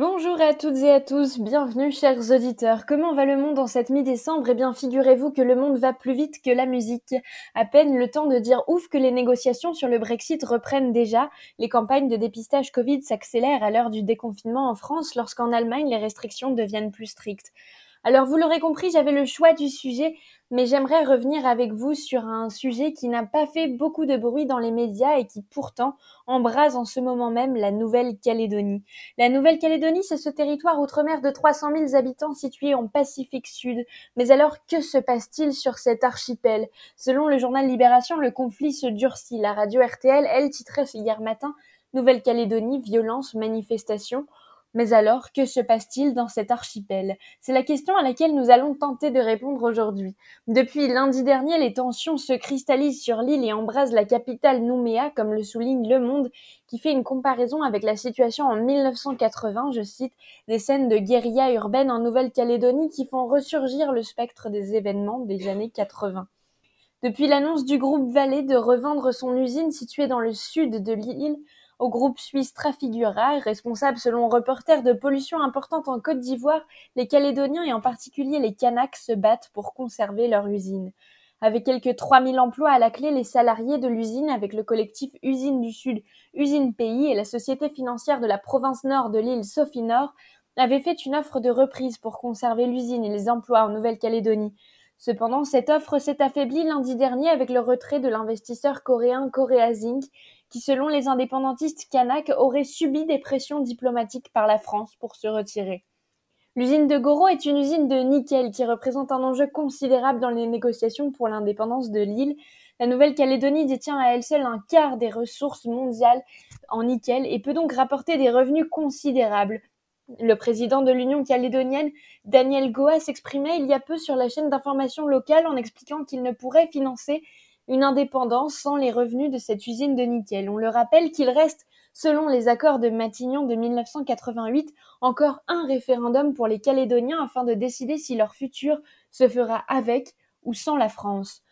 Bonjour à toutes et à tous, bienvenue chers auditeurs. Comment va le monde en cette mi-décembre? Eh bien figurez-vous que le monde va plus vite que la musique. À peine le temps de dire ouf que les négociations sur le Brexit reprennent déjà. Les campagnes de dépistage Covid s'accélèrent à l'heure du déconfinement en France lorsqu'en Allemagne les restrictions deviennent plus strictes. Alors vous l'aurez compris, j'avais le choix du sujet, mais j'aimerais revenir avec vous sur un sujet qui n'a pas fait beaucoup de bruit dans les médias et qui pourtant embrase en ce moment même la Nouvelle-Calédonie. La Nouvelle-Calédonie, c'est ce territoire outre-mer de 300 000 habitants situé en Pacifique Sud. Mais alors, que se passe-t-il sur cet archipel? Selon le journal Libération, le conflit se durcit. La radio RTL, elle, titrait hier matin Nouvelle-Calédonie, violence, manifestation. Mais alors, que se passe-t-il dans cet archipel? C'est la question à laquelle nous allons tenter de répondre aujourd'hui. Depuis lundi dernier, les tensions se cristallisent sur l'île et embrasent la capitale Nouméa, comme le souligne Le Monde, qui fait une comparaison avec la situation en 1980, je cite, des scènes de guérilla urbaine en Nouvelle-Calédonie qui font ressurgir le spectre des événements des années 80. Depuis l'annonce du groupe Vallée de revendre son usine située dans le sud de l'île, au groupe suisse Trafigura, responsable selon Reporter de pollution importante en Côte d'Ivoire, les Calédoniens et en particulier les Kanaks se battent pour conserver leur usine. Avec quelques 3000 emplois à la clé, les salariés de l'usine, avec le collectif Usine du Sud, Usine Pays et la société financière de la province nord de l'île Sophie Nord, avaient fait une offre de reprise pour conserver l'usine et les emplois en Nouvelle-Calédonie. Cependant, cette offre s'est affaiblie lundi dernier avec le retrait de l'investisseur coréen Korea Zinc qui, selon les indépendantistes kanaks, aurait subi des pressions diplomatiques par la France pour se retirer. L'usine de Goro est une usine de nickel qui représente un enjeu considérable dans les négociations pour l'indépendance de l'île. La Nouvelle-Calédonie détient à elle seule un quart des ressources mondiales en nickel et peut donc rapporter des revenus considérables. Le président de l'Union calédonienne, Daniel Goa, s'exprimait il y a peu sur la chaîne d'information locale en expliquant qu'il ne pourrait financer une indépendance sans les revenus de cette usine de nickel. On le rappelle qu'il reste, selon les accords de Matignon de 1988, encore un référendum pour les Calédoniens afin de décider si leur futur se fera avec ou sans la France.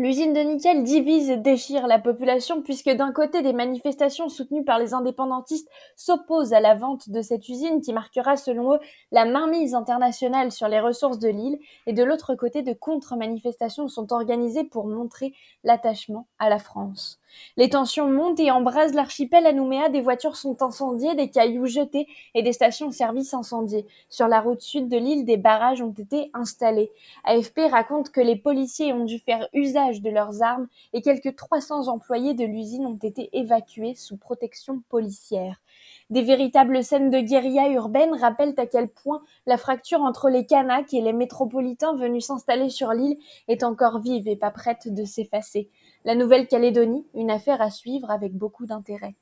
L'usine de nickel divise et déchire la population puisque d'un côté des manifestations soutenues par les indépendantistes s'opposent à la vente de cette usine qui marquera selon eux la mainmise internationale sur les ressources de l'île et de l'autre côté de contre-manifestations sont organisées pour montrer l'attachement à la France. Les tensions montent et embrasent l'archipel à Nouméa, des voitures sont incendiées, des cailloux jetés et des stations-service incendiées. Sur la route sud de l'île, des barrages ont été installés. AFP raconte que les policiers ont dû faire usage de leurs armes et quelques 300 employés de l'usine ont été évacués sous protection policière. Des véritables scènes de guérilla urbaine rappellent à quel point la fracture entre les Kanaks et les métropolitains venus s'installer sur l'île est encore vive et pas prête de s'effacer. La Nouvelle-Calédonie, une affaire à suivre avec beaucoup d'intérêt.